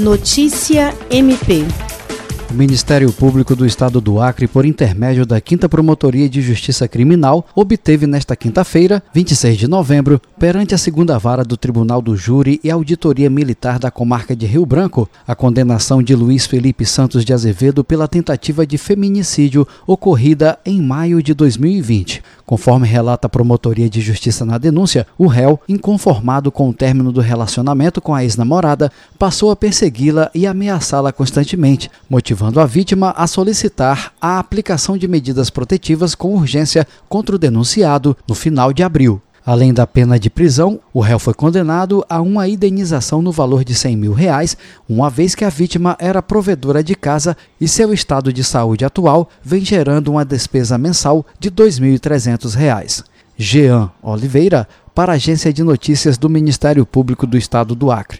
Notícia MP. O Ministério Público do Estado do Acre, por intermédio da 5 Promotoria de Justiça Criminal, obteve nesta quinta-feira, 26 de novembro, perante a segunda vara do Tribunal do Júri e Auditoria Militar da Comarca de Rio Branco, a condenação de Luiz Felipe Santos de Azevedo pela tentativa de feminicídio ocorrida em maio de 2020. Conforme relata a Promotoria de Justiça na denúncia, o réu, inconformado com o término do relacionamento com a ex-namorada, passou a persegui-la e ameaçá-la constantemente, motivando a vítima a solicitar a aplicação de medidas protetivas com urgência contra o denunciado no final de abril. Além da pena de prisão, o réu foi condenado a uma indenização no valor de 100 mil reais, uma vez que a vítima era provedora de casa e seu estado de saúde atual vem gerando uma despesa mensal de R$ 2.300. Jean Oliveira, para a Agência de Notícias do Ministério Público do Estado do Acre.